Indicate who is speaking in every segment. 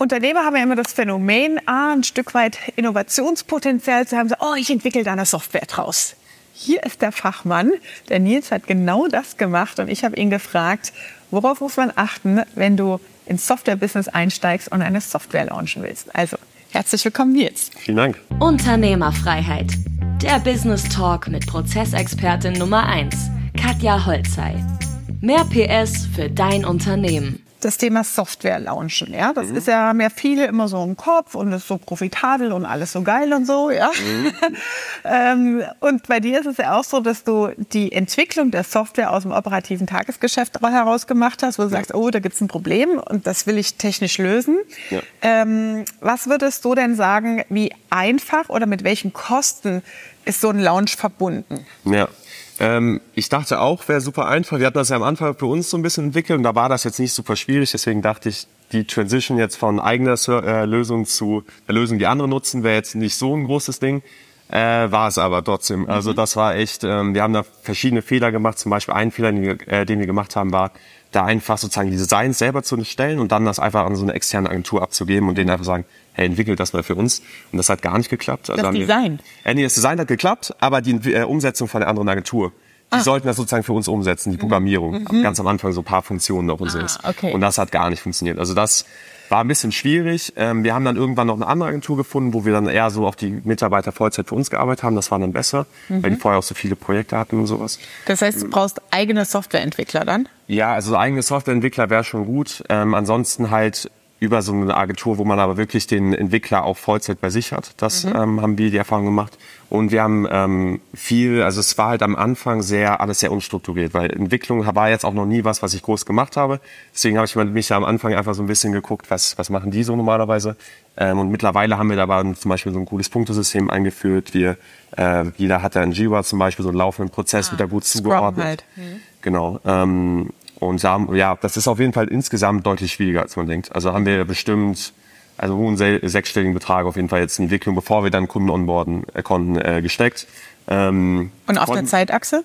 Speaker 1: Unternehmer haben ja immer das Phänomen, ah, ein Stück weit Innovationspotenzial zu haben, so, oh, ich entwickle da eine Software draus. Hier ist der Fachmann. Der Nils hat genau das gemacht und ich habe ihn gefragt, worauf muss man achten, wenn du ins Software-Business einsteigst und eine Software launchen willst. Also, herzlich willkommen, Nils.
Speaker 2: Vielen Dank.
Speaker 3: Unternehmerfreiheit. Der Business Talk mit Prozessexpertin Nummer 1, Katja Holzei. Mehr PS für dein Unternehmen
Speaker 1: das Thema Software launchen. Ja, das mhm. ist ja mehr viele immer so im Kopf und ist so profitabel und alles so geil und so. Ja, mhm. ähm, und bei dir ist es ja auch so, dass du die Entwicklung der Software aus dem operativen Tagesgeschäft heraus gemacht hast, wo du ja. sagst, oh, da gibt es ein Problem und das will ich technisch lösen. Ja. Ähm, was würdest du denn sagen, wie einfach oder mit welchen Kosten ist so ein Launch verbunden?
Speaker 2: Ja. Ähm, ich dachte auch, wäre super einfach. Wir hatten das ja am Anfang für uns so ein bisschen entwickelt und da war das jetzt nicht super schwierig. Deswegen dachte ich, die Transition jetzt von eigener äh, Lösung zu der Lösung, die andere nutzen, wäre jetzt nicht so ein großes Ding. Äh, war es aber trotzdem. Also mhm. das war echt, ähm, wir haben da verschiedene Fehler gemacht. Zum Beispiel ein Fehler, den wir, äh, den wir gemacht haben, war, da einfach sozusagen die Designs selber zu stellen und dann das einfach an so eine externe Agentur abzugeben und denen einfach sagen, hey, entwickelt das mal für uns. Und das hat gar nicht geklappt.
Speaker 1: Also das Design?
Speaker 2: Wir, äh, nee, das Design hat geklappt, aber die äh, Umsetzung von der anderen Agentur, die ah. sollten das sozusagen für uns umsetzen, die mhm. Programmierung. Mhm. Ganz am Anfang so ein paar Funktionen noch und so. Ah, okay. Und das hat gar nicht funktioniert. Also das war ein bisschen schwierig. Ähm, wir haben dann irgendwann noch eine andere Agentur gefunden, wo wir dann eher so auf die Mitarbeiter Vollzeit für uns gearbeitet haben. Das war dann besser, mhm. weil die vorher auch so viele Projekte hatten und sowas.
Speaker 1: Das heißt, du brauchst eigene Softwareentwickler dann?
Speaker 2: Ja, also eigene Softwareentwickler wäre schon gut. Ähm, ansonsten halt über so eine Agentur, wo man aber wirklich den Entwickler auch Vollzeit bei sich hat. Das mhm. ähm, haben wir die Erfahrung gemacht. Und wir haben ähm, viel, also es war halt am Anfang sehr, alles sehr unstrukturiert, weil Entwicklung war jetzt auch noch nie was, was ich groß gemacht habe. Deswegen habe ich mich ja am Anfang einfach so ein bisschen geguckt, was, was machen die so normalerweise. Ähm, und mittlerweile haben wir da aber zum Beispiel so ein cooles Punktesystem eingeführt. Wir, äh, jeder hat da in Jira zum Beispiel so einen laufenden Prozess, ah, wird da gut zugeordnet. Halt. Mhm. Genau. Ähm, und ja, das ist auf jeden Fall insgesamt deutlich schwieriger, als man denkt. Also haben wir bestimmt also hohen sechsstelligen Betrag auf jeden Fall jetzt in Entwicklung, bevor wir dann Kunden onboarden äh, konnten, äh, gesteckt.
Speaker 1: Ähm, Und auf der Zeitachse?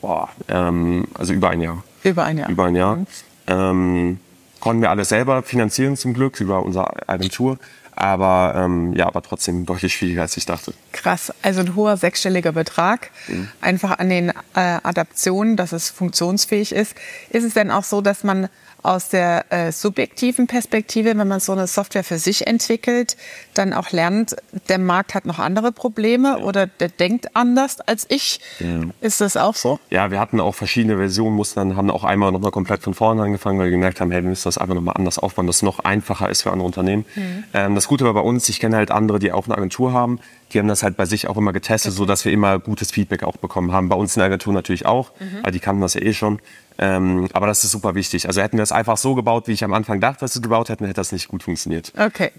Speaker 2: Boah, ähm, also über ein Jahr.
Speaker 1: Über ein Jahr.
Speaker 2: Über ein Jahr. Mhm. Ähm, konnten wir alles selber finanzieren zum Glück über unsere Agentur. Aber ähm, ja, aber trotzdem deutlich schwieriger, als ich dachte.
Speaker 1: Krass, also ein hoher sechsstelliger Betrag. Mhm. Einfach an den äh, Adaptionen, dass es funktionsfähig ist. Ist es denn auch so, dass man aus der äh, subjektiven Perspektive, wenn man so eine Software für sich entwickelt, dann auch lernt, der Markt hat noch andere Probleme ja. oder der denkt anders als ich. Ja. Ist das auch so?
Speaker 2: Ja, wir hatten auch verschiedene Versionen, mussten dann, haben auch einmal nochmal komplett von vorne angefangen, weil wir gemerkt haben, hey, wir müssen das einfach nochmal anders aufbauen, dass es noch einfacher ist für andere Unternehmen. Mhm. Ähm, das Gute war bei uns, ich kenne halt andere, die auch eine Agentur haben, die haben das halt bei sich auch immer getestet, okay. so dass wir immer gutes Feedback auch bekommen haben. Bei uns in der Agentur natürlich auch, mhm. weil die kannten das ja eh schon. Ähm, aber das ist super wichtig. Also hätten wir es einfach so gebaut, wie ich am Anfang dachte, dass wir es gebaut hätten, hätte das nicht gut funktioniert.
Speaker 1: Okay.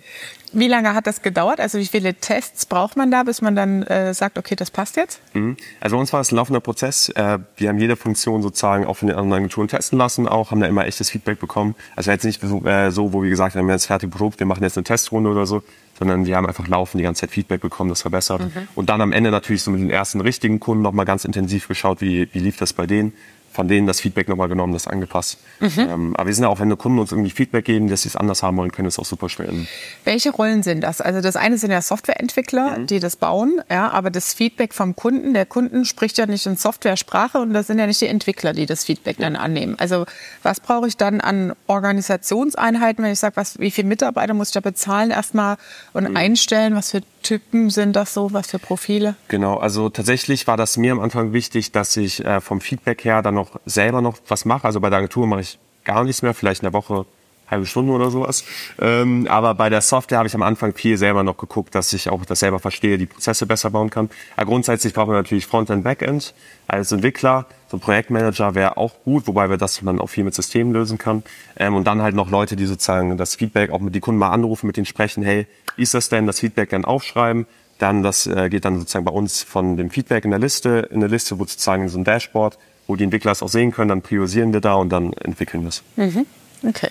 Speaker 1: Wie lange hat das gedauert? Also wie viele Tests braucht man da, bis man dann äh, sagt, okay, das passt jetzt?
Speaker 2: Mhm. Also bei uns war das ein laufender Prozess. Äh, wir haben jede Funktion sozusagen auch von den anderen Agenturen testen lassen, auch haben da immer echtes Feedback bekommen. Also jetzt nicht so, äh, so wo wir gesagt haben, wir haben jetzt fertig probt, wir machen jetzt eine Testrunde oder so, sondern wir haben einfach laufend die ganze Zeit Feedback bekommen, das verbessert. Mhm. Und dann am Ende natürlich so mit den ersten richtigen Kunden nochmal ganz intensiv geschaut, wie, wie lief das bei denen von denen das Feedback nochmal genommen, das angepasst. Mhm. Ähm, aber wir sind ja auch, wenn die Kunden uns irgendwie Feedback geben, dass sie es anders haben wollen, können es auch super stellen.
Speaker 1: Welche Rollen sind das? Also das eine sind ja Softwareentwickler, mhm. die das bauen, ja, aber das Feedback vom Kunden, der Kunden spricht ja nicht in Software-Sprache und das sind ja nicht die Entwickler, die das Feedback ja. dann annehmen. Also was brauche ich dann an Organisationseinheiten, wenn ich sage, was, wie viele Mitarbeiter muss ich da bezahlen erstmal und mhm. einstellen, was für Typen sind das so, was für Profile?
Speaker 2: Genau, also tatsächlich war das mir am Anfang wichtig, dass ich äh, vom Feedback her dann noch selber noch was mache. Also bei der Agentur mache ich gar nichts mehr, vielleicht in der Woche halbe Stunde oder sowas. Ähm, aber bei der Software habe ich am Anfang viel selber noch geguckt, dass ich auch das selber verstehe, die Prozesse besser bauen kann. Aber grundsätzlich brauchen wir natürlich Frontend, Backend. Als Entwickler, so ein Projektmanager wäre auch gut, wobei wir das dann auch viel mit Systemen lösen kann. Ähm, und dann halt noch Leute, die sozusagen das Feedback auch mit die Kunden mal anrufen, mit denen sprechen, hey, ist das denn, das Feedback dann aufschreiben. Dann, das äh, geht dann sozusagen bei uns von dem Feedback in der Liste, in der Liste, wo sozusagen so ein Dashboard, wo die Entwickler es auch sehen können, dann priorisieren wir da und dann entwickeln wir es.
Speaker 1: Mhm. Okay.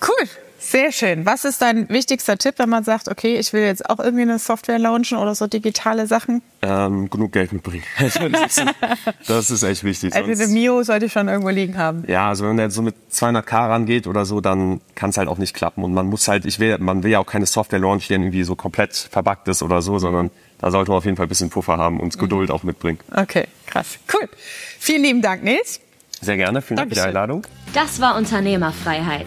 Speaker 1: Cool. Sehr schön. Was ist dein wichtigster Tipp, wenn man sagt, okay, ich will jetzt auch irgendwie eine Software launchen oder so digitale Sachen?
Speaker 2: Ähm, genug Geld mitbringen. das ist echt wichtig.
Speaker 1: Also eine Mio sollte ich schon irgendwo liegen haben.
Speaker 2: Ja, also wenn man jetzt so mit 200k rangeht oder so, dann kann es halt auch nicht klappen. Und man muss halt, ich will, man will ja auch keine Software launchen, die irgendwie so komplett verbuggt ist oder so, sondern da sollte man auf jeden Fall ein bisschen Puffer haben und Geduld auch mitbringen.
Speaker 1: Okay, krass. Cool. Vielen lieben Dank, Nils.
Speaker 2: Sehr gerne. Vielen Dank für die Einladung.
Speaker 3: Das war Unternehmerfreiheit.